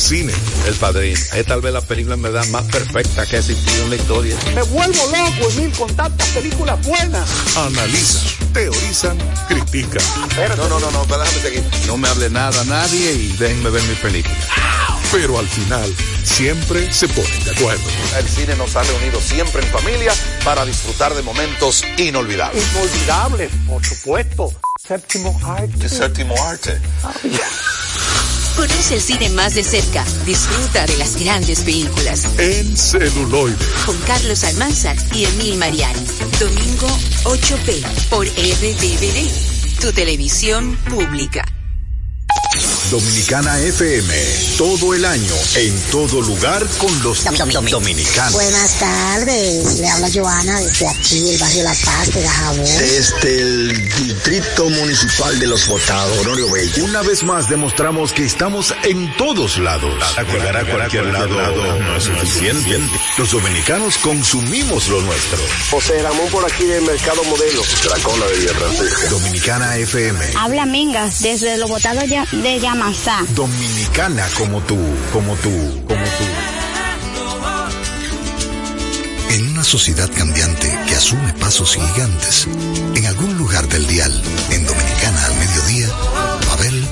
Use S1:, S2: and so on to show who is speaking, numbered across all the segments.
S1: de
S2: cine.
S1: El Padrino, es tal vez la película en verdad más perfecta que ha existido en la historia.
S3: Me vuelvo loco, Emil, con tantas películas buenas.
S2: Analizan, teorizan, critican.
S1: No, no, no, no, déjame seguir. No me hable nada a nadie y déjenme ver mi película.
S2: Pero al final, siempre se ponen de acuerdo.
S1: El cine nos ha reunido siempre en familia para disfrutar de momentos inolvidables.
S3: Inolvidable, por supuesto. Séptimo arte.
S1: El séptimo arte.
S4: Conoce el cine más de cerca. Disfruta de las grandes películas.
S2: En celuloide.
S4: Con Carlos Almanzar y Emil Mariani. Domingo 8P por RTVD. Tu televisión pública.
S5: Dominicana FM, todo el año, en todo lugar con los dominicanos.
S6: Buenas tardes, le habla Joana desde aquí, el barrio La Paz de Dajabón.
S7: Desde el Distrito Municipal de Los Botados, Honorio Bello.
S5: Una vez más demostramos que estamos en todos lados. Llegar a cualquier lado no es suficiente. Los dominicanos consumimos lo nuestro.
S8: José Ramón por aquí del Mercado Modelo.
S7: Dracola de Villa.
S5: Dominicana FM.
S9: Habla Mingas desde Los Botados ya- de
S5: Dominicana como tú, como tú, como tú.
S10: En una sociedad cambiante que asume pasos gigantes, en algún lugar del dial, en Dominicana al mediodía, Pavel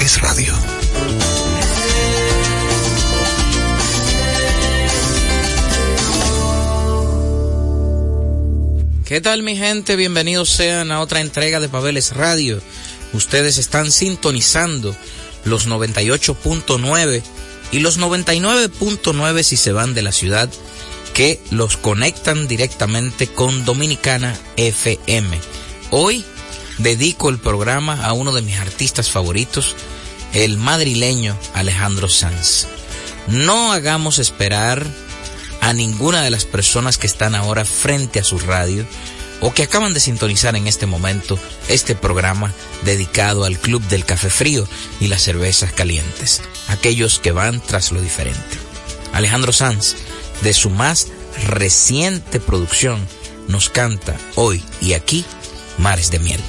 S10: es radio.
S11: ¿Qué tal mi gente? Bienvenidos sean a otra entrega de Pabeles Radio. Ustedes están sintonizando los 98.9 y los 99.9 si se van de la ciudad que los conectan directamente con Dominicana FM. Hoy dedico el programa a uno de mis artistas favoritos, el madrileño Alejandro Sanz. No hagamos esperar a ninguna de las personas que están ahora frente a su radio o que acaban de sintonizar en este momento este programa dedicado al Club del Café Frío y las cervezas calientes, aquellos que van tras lo diferente. Alejandro Sanz, de su más reciente producción, nos canta hoy y aquí Mares de Miel.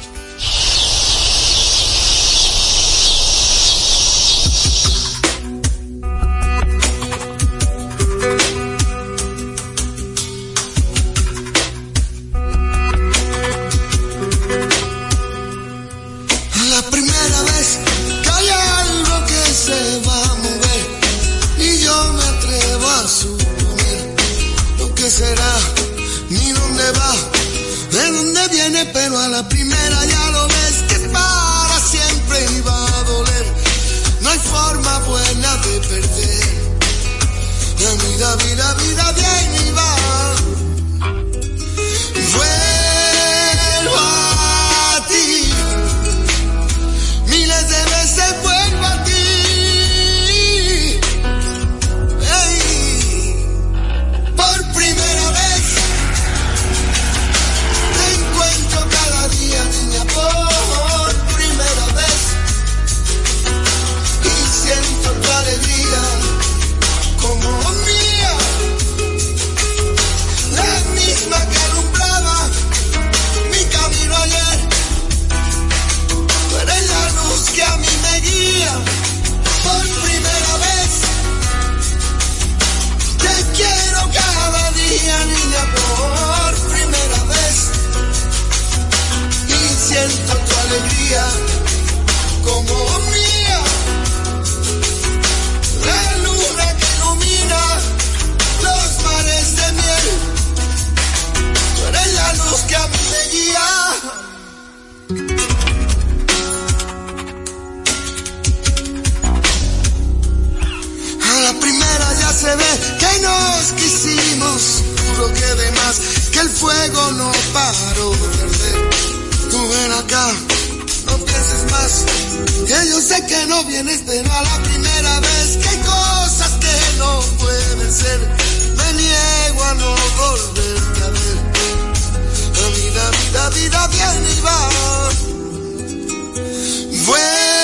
S12: Ni dónde va, de dónde viene, pero a la primera ya lo ves que para siempre iba a doler. No hay forma buena de perder. La vida, vida, vida bien el fuego no paró de arder. Tú ven acá, no pienses más, que yo sé que no vienes, pero la primera vez que hay cosas que no pueden ser, me niego a no volverte a ver. La vida, vida, vida viene y va. Vuelvo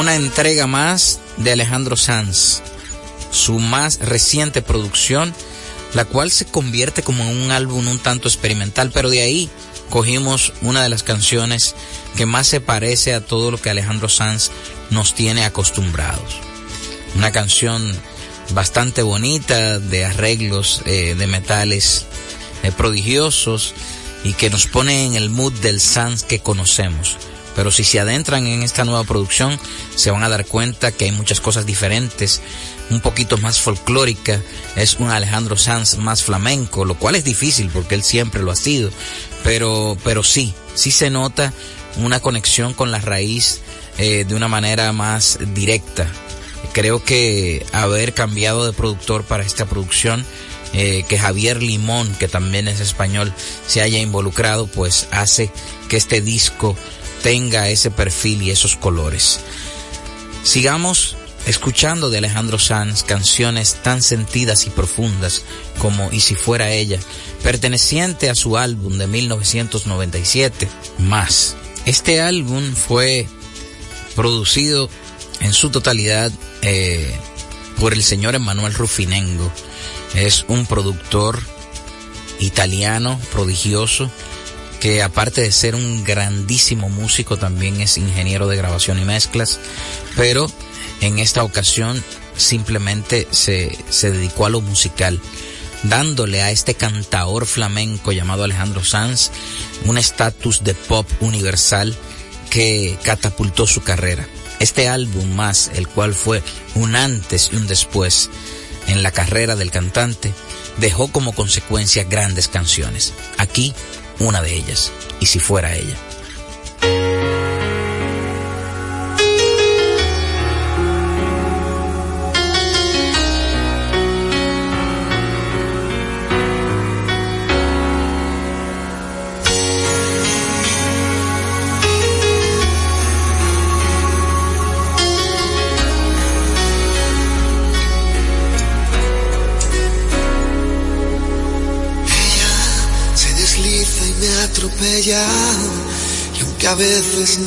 S11: una entrega más de Alejandro Sanz, su más reciente producción, la cual se convierte como en un álbum un tanto experimental, pero de ahí cogimos una de las canciones que más se parece a todo lo que Alejandro Sanz nos tiene acostumbrados. Una canción bastante bonita, de arreglos eh, de metales eh, prodigiosos y que nos pone en el mood del Sanz que conocemos pero si se adentran en esta nueva producción se van a dar cuenta que hay muchas cosas diferentes, un poquito más folclórica, es un Alejandro Sanz más flamenco, lo cual es difícil porque él siempre lo ha sido, pero, pero sí, sí se nota una conexión con la raíz eh, de una manera más directa. Creo que haber cambiado de productor para esta producción eh, que Javier Limón, que también es español, se haya involucrado, pues hace que este disco tenga ese perfil y esos colores. Sigamos escuchando de Alejandro Sanz canciones tan sentidas y profundas como Y si fuera ella, perteneciente a su álbum de 1997, Más. Este álbum fue producido en su totalidad eh, por el señor Emanuel Rufinengo. Es un productor italiano prodigioso que aparte de ser un grandísimo músico, también es ingeniero de grabación y mezclas, pero en esta ocasión simplemente se, se dedicó a lo musical, dándole a este cantaor flamenco llamado Alejandro Sanz un estatus de pop universal que catapultó su carrera. Este álbum más, el cual fue un antes y un después en la carrera del cantante, dejó como consecuencia grandes canciones. Aquí una de ellas, y si fuera ella.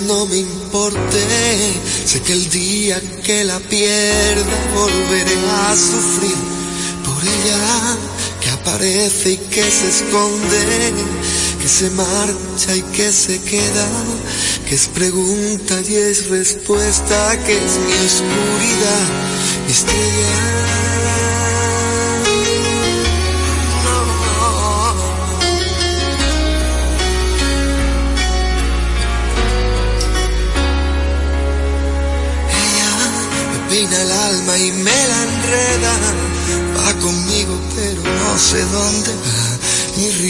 S12: No me importe, sé que el día que la pierda volveré a sufrir por ella que aparece y que se esconde, que se marcha y que se queda, que es pregunta y es respuesta, que es mi oscuridad.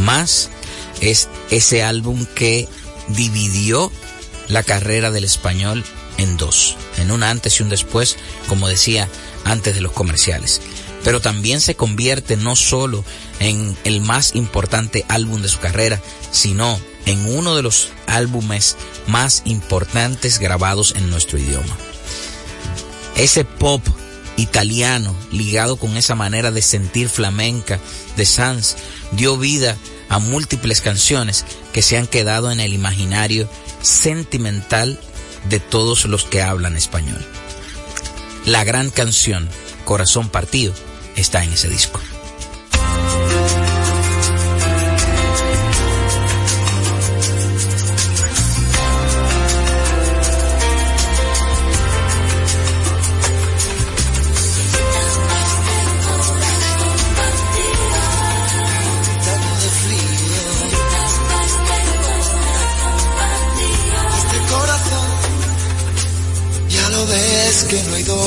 S11: más es ese álbum que dividió la carrera del español en dos, en un antes y un después, como decía antes de los comerciales. Pero también se convierte no solo en el más importante álbum de su carrera, sino en uno de los álbumes más importantes grabados en nuestro idioma. Ese pop italiano ligado con esa manera de sentir flamenca de Sanz dio vida a múltiples canciones que se han quedado en el imaginario sentimental de todos los que hablan español. La gran canción Corazón Partido está en ese disco.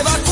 S12: me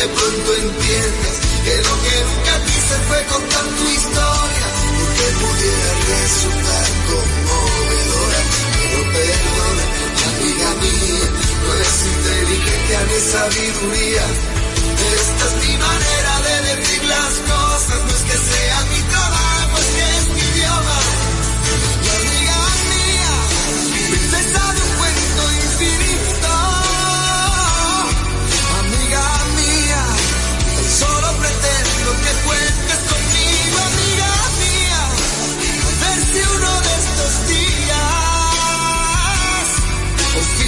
S12: De pronto entiendas que lo que nunca quise fue contar tu historia, porque pudiera resultar conmovedora, pero perdona, amiga mía, no es inteligencia ni sabiduría, esta es mi manera de decir las cosas, no es que sea mi trabajo, es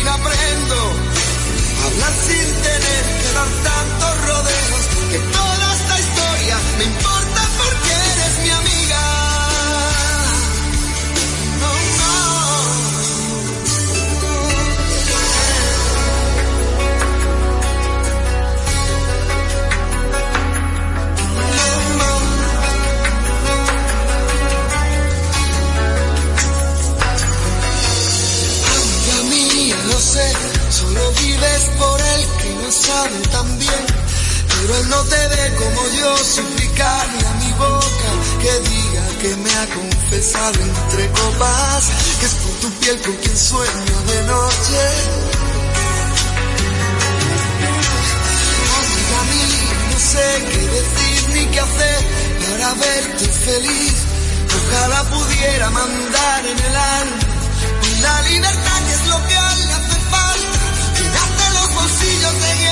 S12: aprendo. A hablar sin tener que dar tantos rodeos, que toda esta historia me importa vives por él que no sabe tan bien. Pero él no te ve como yo suplicarle a mi boca que diga que me ha confesado entre copas, que es por tu piel con quien sueño de noche. Amiga mía, no sé qué decir ni qué hacer para verte feliz. Ojalá pudiera mandar en el alma la libertad los bolsillos de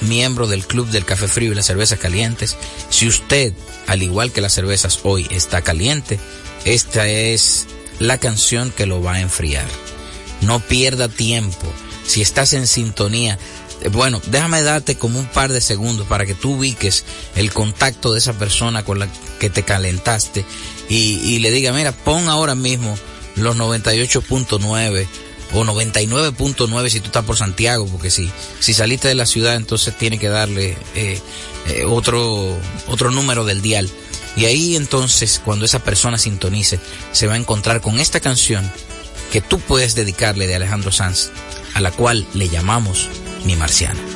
S11: miembro del Club del Café Frío y las Cervezas Calientes, si usted, al igual que las cervezas hoy, está caliente, esta es la canción que lo va a enfriar. No pierda tiempo. si estás en sintonía. Eh, Bueno, déjame darte como un par de segundos para que tú ubiques el contacto de esa persona con la que te calentaste y, y le diga, mira, pon ahora mismo los 98.9 o 99.9 si tú estás por Santiago, porque si, si saliste de la ciudad entonces tiene que darle eh, eh, otro, otro número del dial. Y ahí entonces cuando esa persona sintonice se va a encontrar con esta canción que tú puedes dedicarle de Alejandro Sanz, a la cual le llamamos Mi Marciana.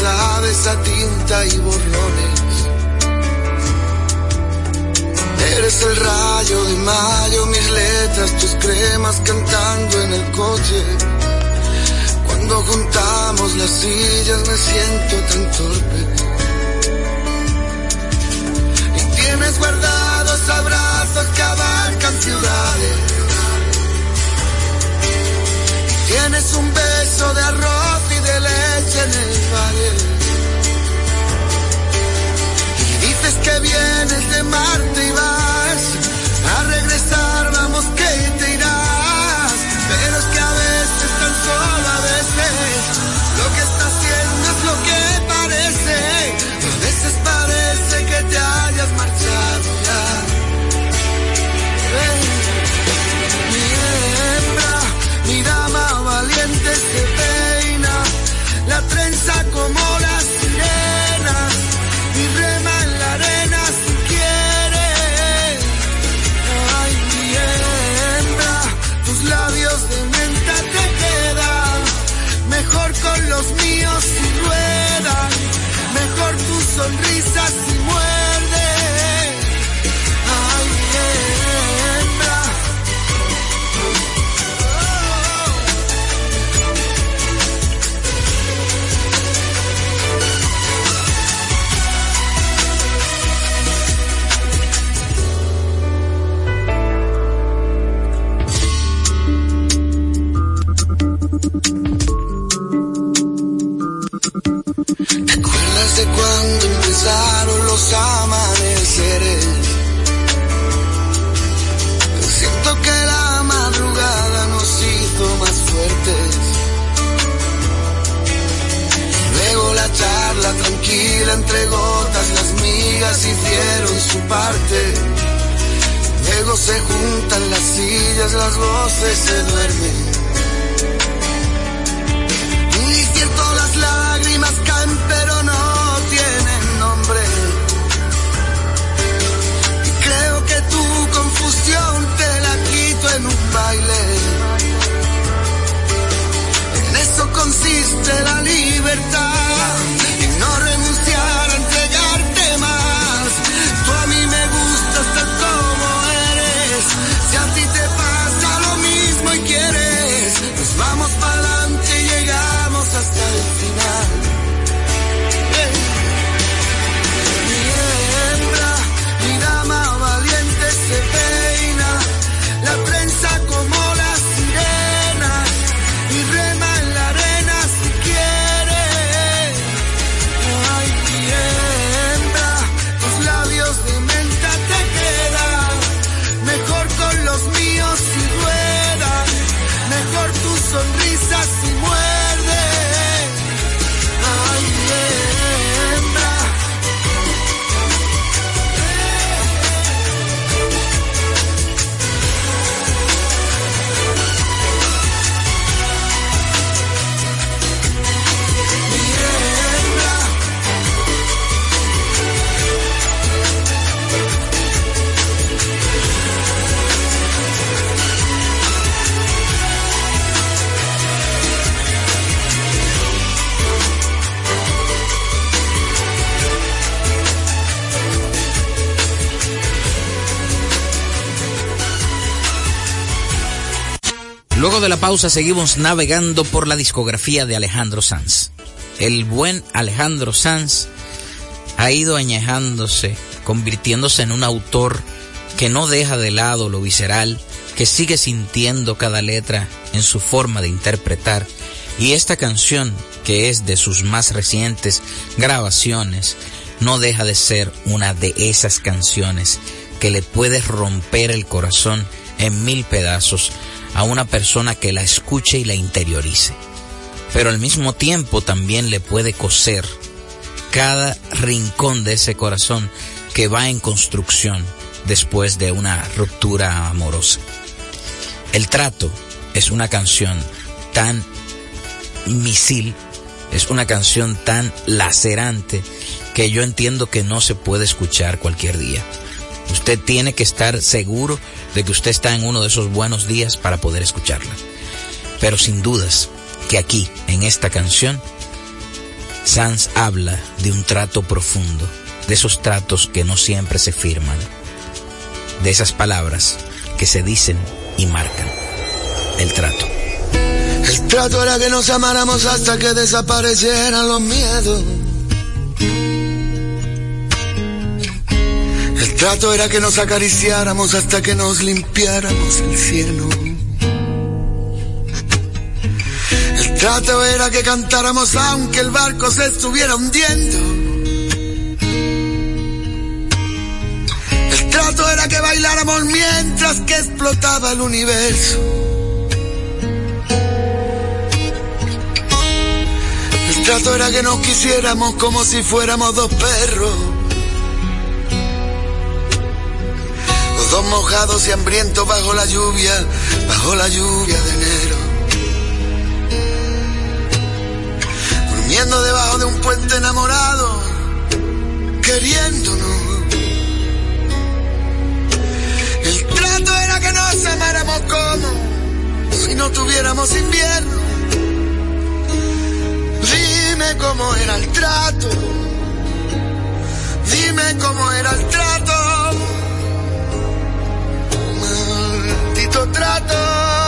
S12: Sabes a tinta y borrones. Eres el rayo de mayo, mis letras, tus cremas cantando en el coche. Cuando juntamos las sillas me siento tan torpe. Y tienes guardados abrazos que abarcan ciudades. Y tienes un beso de arroz y de leche en el vienes de Marte y vas a regresar, vamos que te irás. Pero es que a veces, tan solo a veces, lo que está haciendo es lo que parece. A veces parece que te hayas marchado ya. Ven, mi hembra, mi dama valiente se peina, la trenza como si ruedan, mejor tu sonrisa Luego
S11: la pausa seguimos navegando por la discografía de Alejandro Sanz. El buen Alejandro Sanz ha ido añejándose, convirtiéndose en un autor que no deja de lado lo visceral, que sigue sintiendo cada letra en su forma de interpretar. Y esta canción, que es de sus más recientes grabaciones, no deja de ser una de esas canciones que le puede romper el corazón en mil pedazos a una persona que la escuche y la interiorice. Pero al mismo tiempo también le puede coser cada rincón de ese corazón que va en construcción después de una ruptura amorosa. El trato es una canción tan misil, es una canción tan lacerante que yo entiendo que no se puede escuchar cualquier día. Usted tiene que estar seguro de que usted está en uno de esos buenos días para poder escucharla. Pero sin dudas que aquí, en esta canción, Sanz habla de un trato profundo, de esos tratos que no siempre se firman, de esas palabras que se dicen y marcan el trato.
S12: El trato era que nos amáramos hasta que desaparecieran los miedos trato era que nos acariciáramos hasta que nos limpiáramos el cielo. El trato era que cantáramos aunque el barco se estuviera hundiendo. El trato era que bailáramos mientras que explotaba el universo. El trato era que nos quisiéramos como si fuéramos dos perros. Dos mojados y hambrientos bajo la lluvia, bajo la lluvia de enero. Durmiendo debajo de un puente enamorado, queriéndonos. El trato era que nos amáramos como si no tuviéramos invierno. Dime cómo era el trato. Dime cómo era el trato. Trato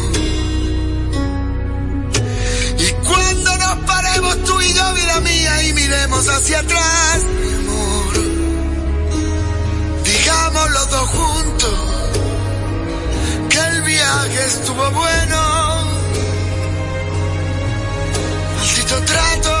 S12: miremos hacia atrás, mi amor. Digamos los dos juntos que el viaje estuvo bueno. Maldito trato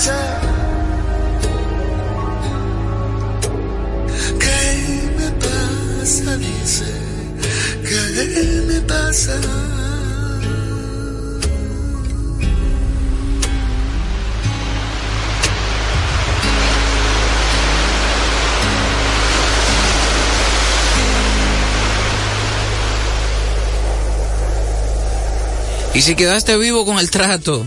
S12: noche ¿Qué me pasa? Dice, ¿qué me pasa? Y si quedaste vivo con el trato,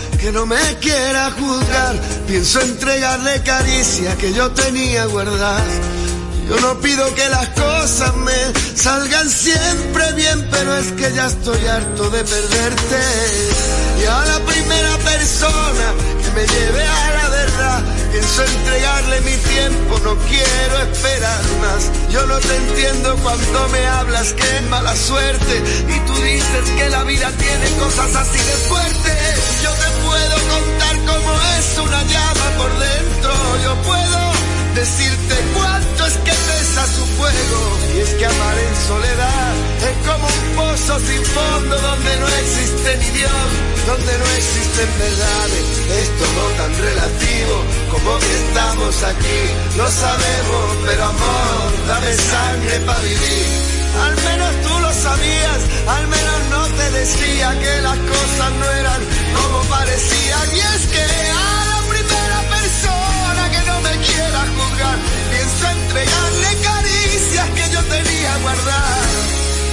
S13: tenía guardadas. Yo no pido que las cosas me salgan siempre bien, pero es que ya estoy harto de perderte. Y a la primera persona que me lleve a la verdad, pienso entregarle mi tiempo, no quiero esperar más. Yo no te entiendo cuando me hablas que es mala suerte y tú dices que la vida tiene cosas así de fuerte. Yo te puedo contar cómo es una llama por dentro, yo puedo decirte cuánto es que pesa su fuego. Y es que amar en soledad es como un pozo sin fondo donde existe ni Dios, donde no existen verdades. Es todo tan relativo como que estamos aquí. Lo sabemos, pero amor, dame sangre para vivir. Al menos tú lo sabías, al menos no te decía que las cosas no eran como parecían. Y es que a la primera persona que no me quiera juzgar, pienso entregarle caricias que yo tenía guardadas.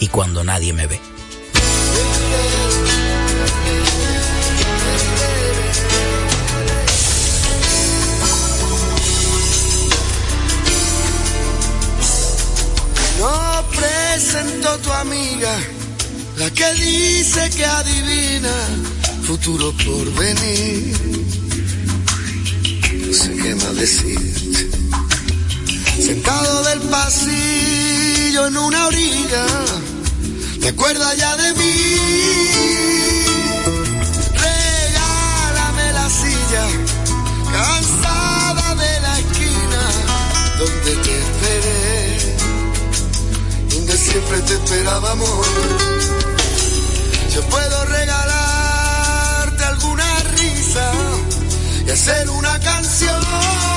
S11: y cuando nadie me ve.
S12: No presento tu amiga, la que dice que adivina futuro por venir. No sé qué más decir. Sentado del pasillo en una orilla, ¿te acuerdas ya de mí? Regálame la silla, cansada de la esquina, donde te esperé, donde siempre te esperábamos. Yo puedo regalarte alguna risa y hacer una canción.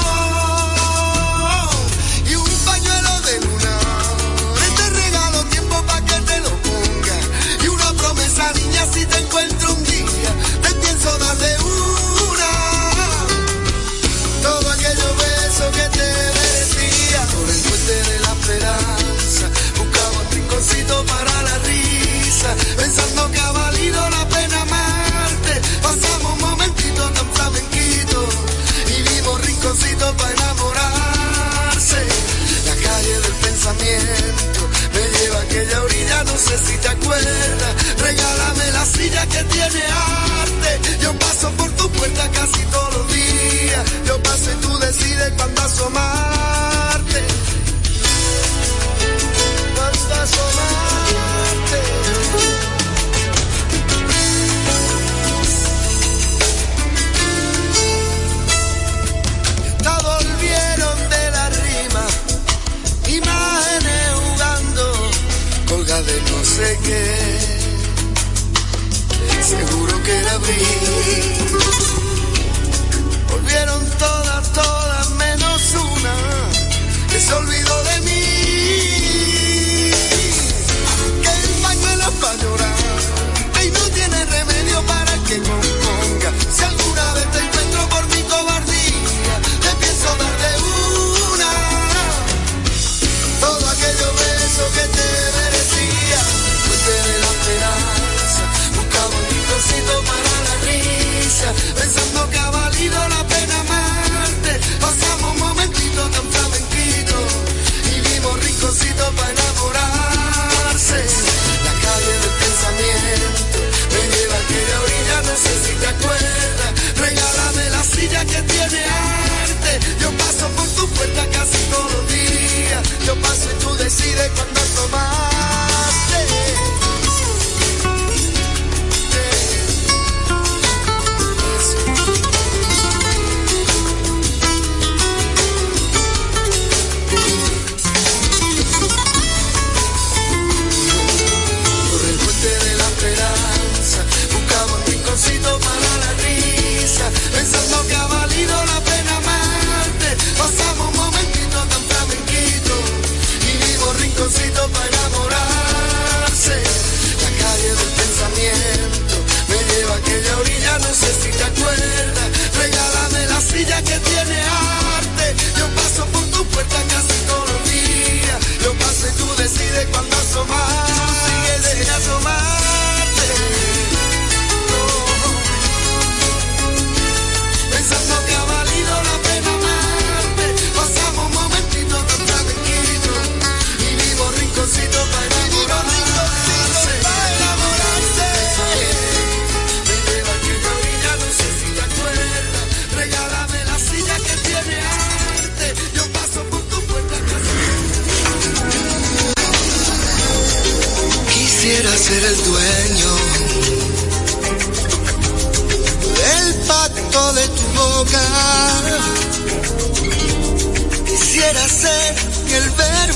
S12: Para la risa, pensando que ha valido la pena amarte. Pasamos un momentito tan flamenquito y vimos rinconcitos para enamorarse. La calle del pensamiento me lleva a aquella orilla, no sé si te acuerdas. Regálame la silla que tiene arte. Yo paso por tu puerta casi todos los días. Yo paso y tú decides cuándo asomarte. Volvieron todas, todas menos una. Que se olvidó de para que paso y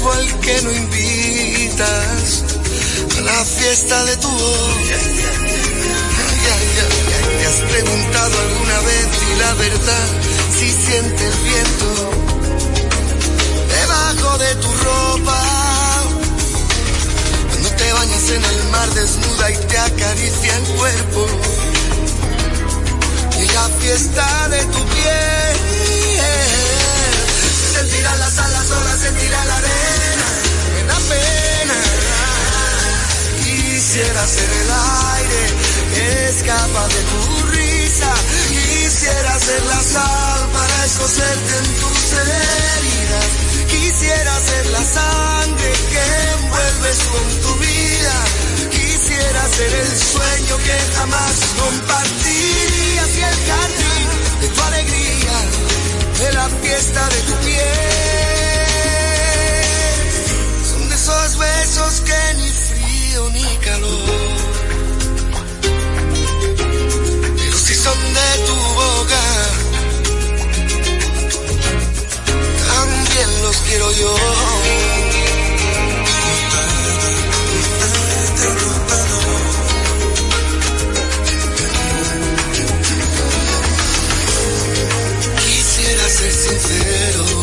S12: Al que no invitas, a la fiesta de tu voz. ¿Te has preguntado alguna vez si la verdad si siente el viento debajo de tu ropa? Cuando te bañas en el mar desnuda y te acaricia el cuerpo y la fiesta de tu piel. Sentirá las alas solas, sentirá la arena, Quisiera ser el aire escapa de tu risa. Quisiera ser la sal para escocerte en tus heridas. Quisiera ser la sangre que envuelves con tu vida. Quisiera ser el sueño que jamás compartirías y el jardín de tu alegría, de la fiesta de tu piel. Esos besos que ni frío ni calor. Pero si son de tu boca, también los quiero yo. Quisiera ser sincero.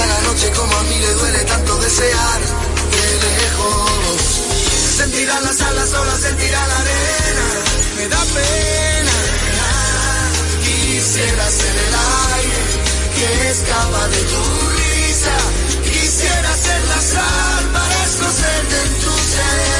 S12: Quizá la noche como a mí le duele tanto desear de lejos. Sentirá las alas solas, sentirá la arena, me da pena. Quisiera ser el aire que escapa de tu risa. Quisiera ser la sal para escocerte en tus heridas.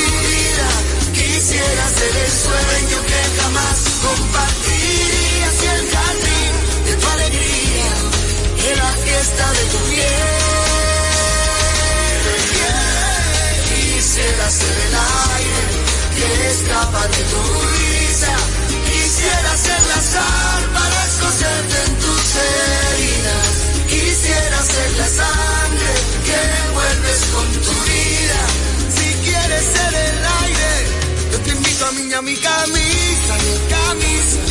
S12: Ser el aire que escapa de tu risa. Quisiera ser la sal para escocerte en tus heridas. Quisiera ser la sangre que envuelves con tu vida. Si quieres ser el aire, yo te invito a mí a mi camisa, mi camisa.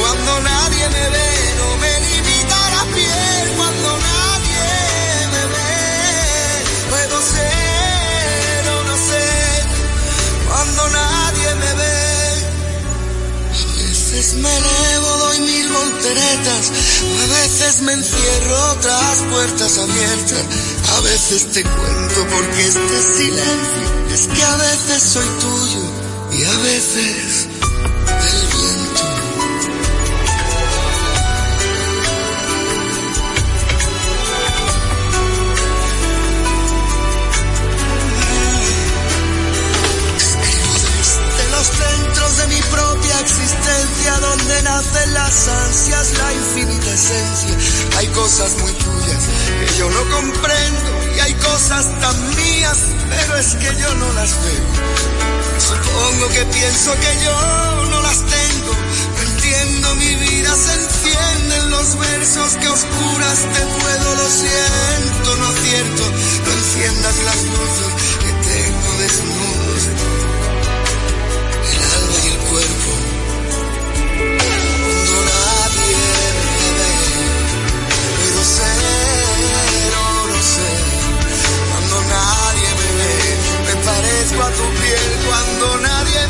S12: Cuando nadie me ve, no me limita la piel, cuando nadie me ve, puedo ser o no ser, cuando nadie me ve. A veces me elevo, doy mil volteretas, a veces me encierro tras puertas abiertas, a veces te cuento porque este silencio es que a veces soy tuyo y a veces Hay cosas muy tuyas que yo no comprendo y hay cosas tan mías, pero es que yo no las veo. Supongo que pienso que yo no las tengo. No entiendo mi vida, se encienden los versos que oscuras te puedo, lo siento, no acierto. No enciendas las luces que tengo desnudos. A tu piel. Cuando nadie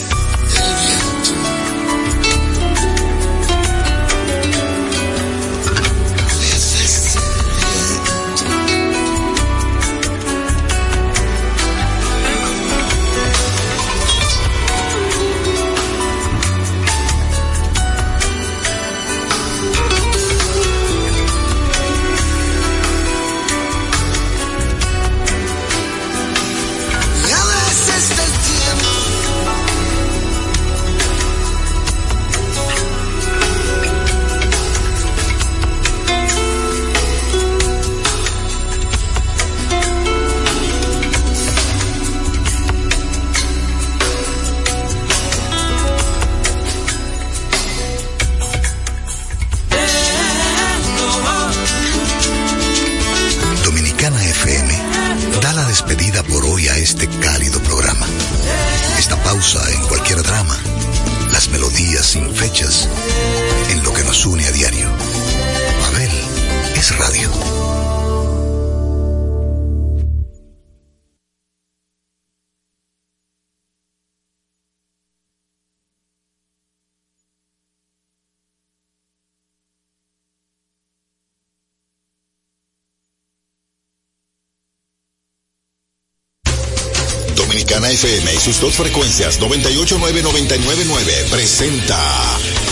S10: FM
S5: y sus dos frecuencias 989-999 presenta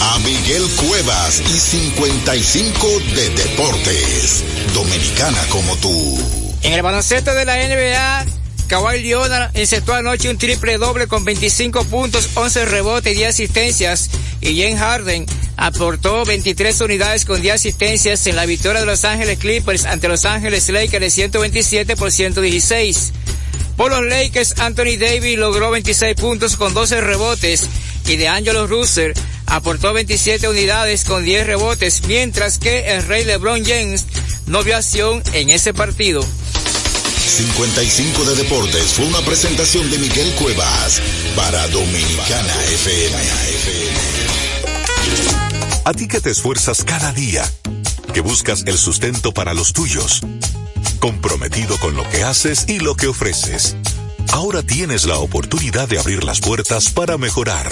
S5: a Miguel Cuevas y 55 de Deportes. Dominicana como tú.
S14: En el baloncesto de la NBA, Kawhi Leonard encestó anoche un triple doble con 25 puntos, 11 rebotes y 10 asistencias. Y James Harden aportó 23 unidades con 10 asistencias en la victoria de Los Ángeles Clippers ante Los Ángeles Lakers de 127 por 116. Por los Lakers, Anthony Davis logró 26 puntos con 12 rebotes y de Angelo Russell aportó 27 unidades con 10 rebotes, mientras que el rey LeBron James no vio acción en ese partido.
S5: 55 de Deportes fue una presentación de Miguel Cuevas para Dominicana FM.
S2: A ti que te esfuerzas cada día, que buscas el sustento para los tuyos, comprometido con lo que haces y lo que ofreces. Ahora tienes la oportunidad de abrir las puertas para mejorar,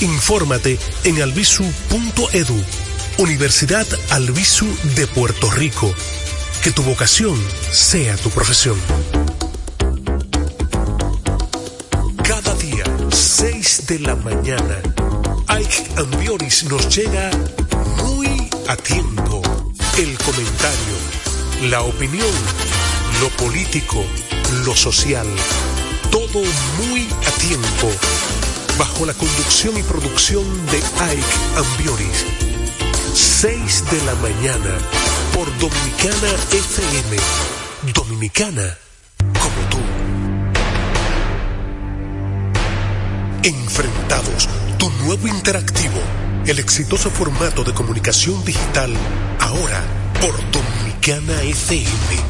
S15: Infórmate en albisu.edu, Universidad Albisu de Puerto Rico. Que tu vocación sea tu profesión. Cada día, 6 de la mañana, Ike Ambioris nos llega muy a tiempo. El comentario, la opinión, lo político, lo social, todo muy a tiempo bajo la conducción y producción de Ike Ambioris. 6 de la mañana por Dominicana FM. Dominicana como tú. Enfrentados, tu nuevo interactivo, el exitoso formato de comunicación digital, ahora por Dominicana FM.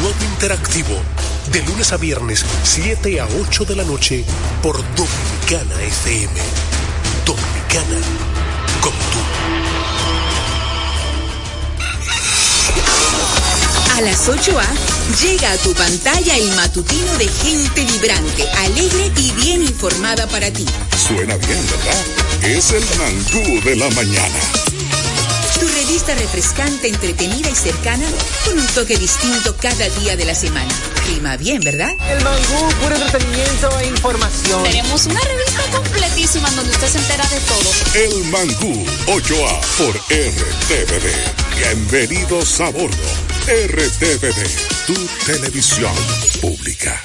S15: nuevo interactivo, de lunes a viernes, 7 a 8 de la noche, por Dominicana FM. Dominicana, como tú.
S4: A las 8A llega a tu pantalla el matutino de gente vibrante, alegre y bien informada para ti.
S2: Suena bien, ¿verdad? Es el mangú de la mañana.
S4: Revista refrescante, entretenida y cercana, con un toque distinto cada día de la semana. Clima bien, ¿verdad?
S16: El mangú, puro entretenimiento e información.
S17: Tenemos una revista completísima donde usted se entera de todo.
S2: El mangú 8A por RTVD. Bienvenidos a bordo. RTVD, tu televisión pública.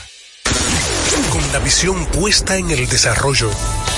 S15: Con la visión puesta en el desarrollo,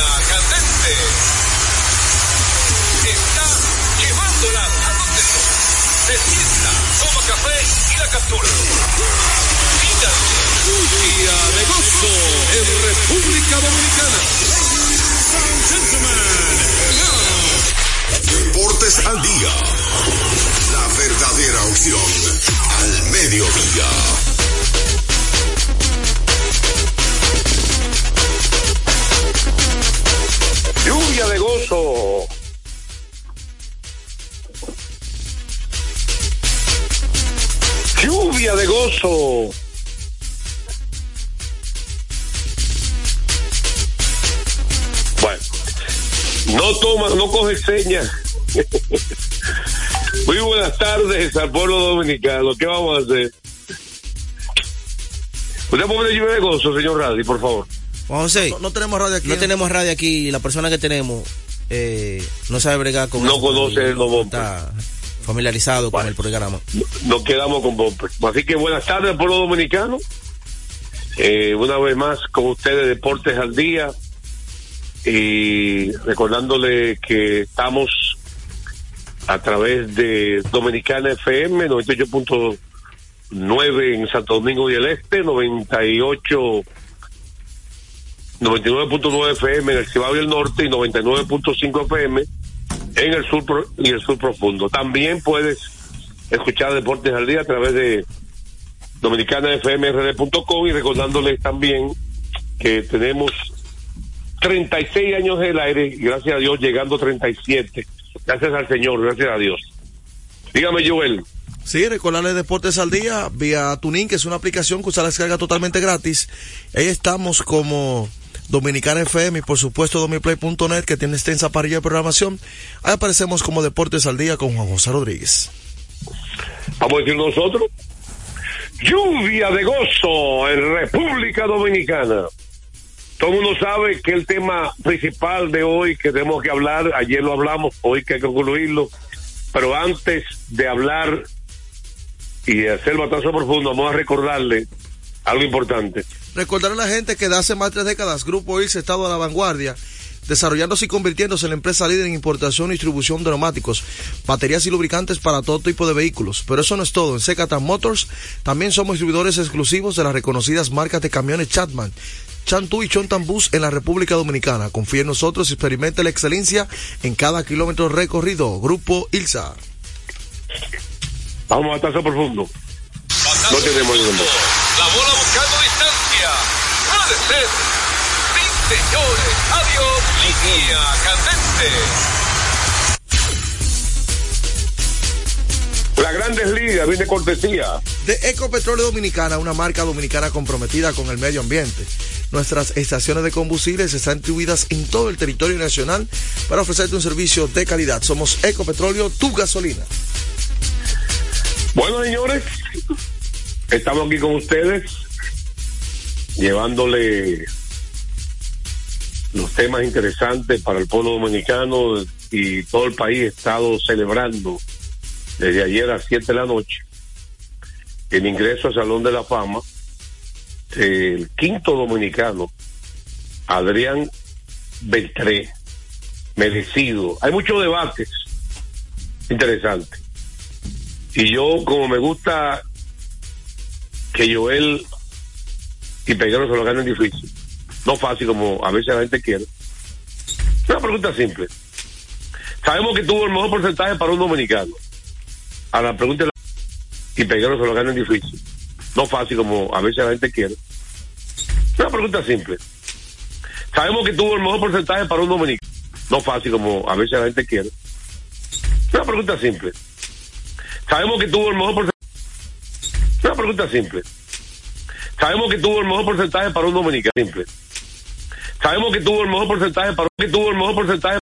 S18: Línea candente. Está llevándola a donde sienta, toma café y la captura. Mira, lluvia de gozo en República Dominicana.
S5: Deportes al día. La verdadera opción al mediodía.
S8: Bueno, no toma, no coge señas. Muy buenas tardes al pueblo dominicano. ¿Qué vamos a hacer? ¿Usted puede lluvia de gozo, señor Radi, por favor?
S11: Juan José,
S19: No, no tenemos radio aquí.
S11: no
S19: ¿eh?
S11: tenemos radio aquí la persona que tenemos eh, no sabe bregar con
S8: No
S11: eso.
S8: conoce el nuevo-
S11: Está- familiarizado con el programa.
S8: Nos quedamos con Bumper. Así que buenas tardes, pueblo dominicano. Eh, una vez más con ustedes, Deportes al Día. Y recordándole que estamos a través de Dominicana FM 98.9 en Santo Domingo y el Este, 98 99.9 FM en el Cibao y el Norte y 99.5 FM en el sur y el sur profundo. También puedes escuchar Deportes al Día a través de dominicanafmrd.com y recordándoles también que tenemos 36 años en el aire gracias a Dios llegando 37. Gracias al Señor, gracias a Dios. Dígame Joel.
S19: Sí, recordarle Deportes al Día vía Tuning, que es una aplicación que usted la descarga totalmente gratis. Ahí estamos como Dominicana FM y por supuesto domiplay.net que tiene extensa parrilla de programación. Ahí aparecemos como Deportes al Día con Juan José Rodríguez.
S8: Vamos a decir nosotros. Lluvia de gozo en República Dominicana. Todo el mundo sabe que el tema principal de hoy que tenemos que hablar, ayer lo hablamos, hoy que hay que concluirlo, pero antes de hablar y hacer el batazo profundo, vamos a recordarle algo importante.
S19: Recordar a la gente que de hace más de tres décadas Grupo ILS ha estado a la vanguardia, desarrollándose y convirtiéndose en la empresa líder en importación y distribución de neumáticos, baterías y lubricantes para todo tipo de vehículos. Pero eso no es todo. En Secatan Motors también somos distribuidores exclusivos de las reconocidas marcas de camiones Chatman. Chantú y Chontan Bus en la República Dominicana. Confía en nosotros y experimente la excelencia en cada kilómetro recorrido. Grupo ILSA.
S8: Vamos a batazo profundo. No tenemos tiempo.
S18: La bola buscando distancia. Puede ser. Sí, señores. Adiós. Línea candente.
S8: La Grandes Ligas viene cortesía.
S19: De Ecopetróleo Dominicana, una marca dominicana comprometida con el medio ambiente. Nuestras estaciones de combustibles están distribuidas en todo el territorio nacional para ofrecerte un servicio de calidad. Somos Ecopetróleo, tu gasolina.
S8: Bueno, señores, estamos aquí con ustedes llevándole los temas interesantes para el pueblo dominicano y todo el país ha estado celebrando desde ayer a las 7 de la noche el ingreso al Salón de la Fama del quinto dominicano, Adrián Beltré, merecido. Hay muchos debates interesantes. Y yo, como me gusta que Joel y Peguero se lo ganen difícil, no fácil como a veces la gente quiere. Una pregunta simple. Sabemos que tuvo el mejor porcentaje para un dominicano. A la pregunta y Peguero se lo ganen difícil. No fácil como a veces la gente quiere. Una pregunta simple. Sabemos que tuvo el mejor porcentaje para un dominicano. No fácil como a veces la gente quiere. Una pregunta simple. Sabemos que tuvo el mejor porcentaje. Una pregunta simple. Sabemos que tuvo el mejor porcentaje para un dominicano. Simple. Sabemos que tuvo el mejor porcentaje para que tuvo el mejor porcentaje.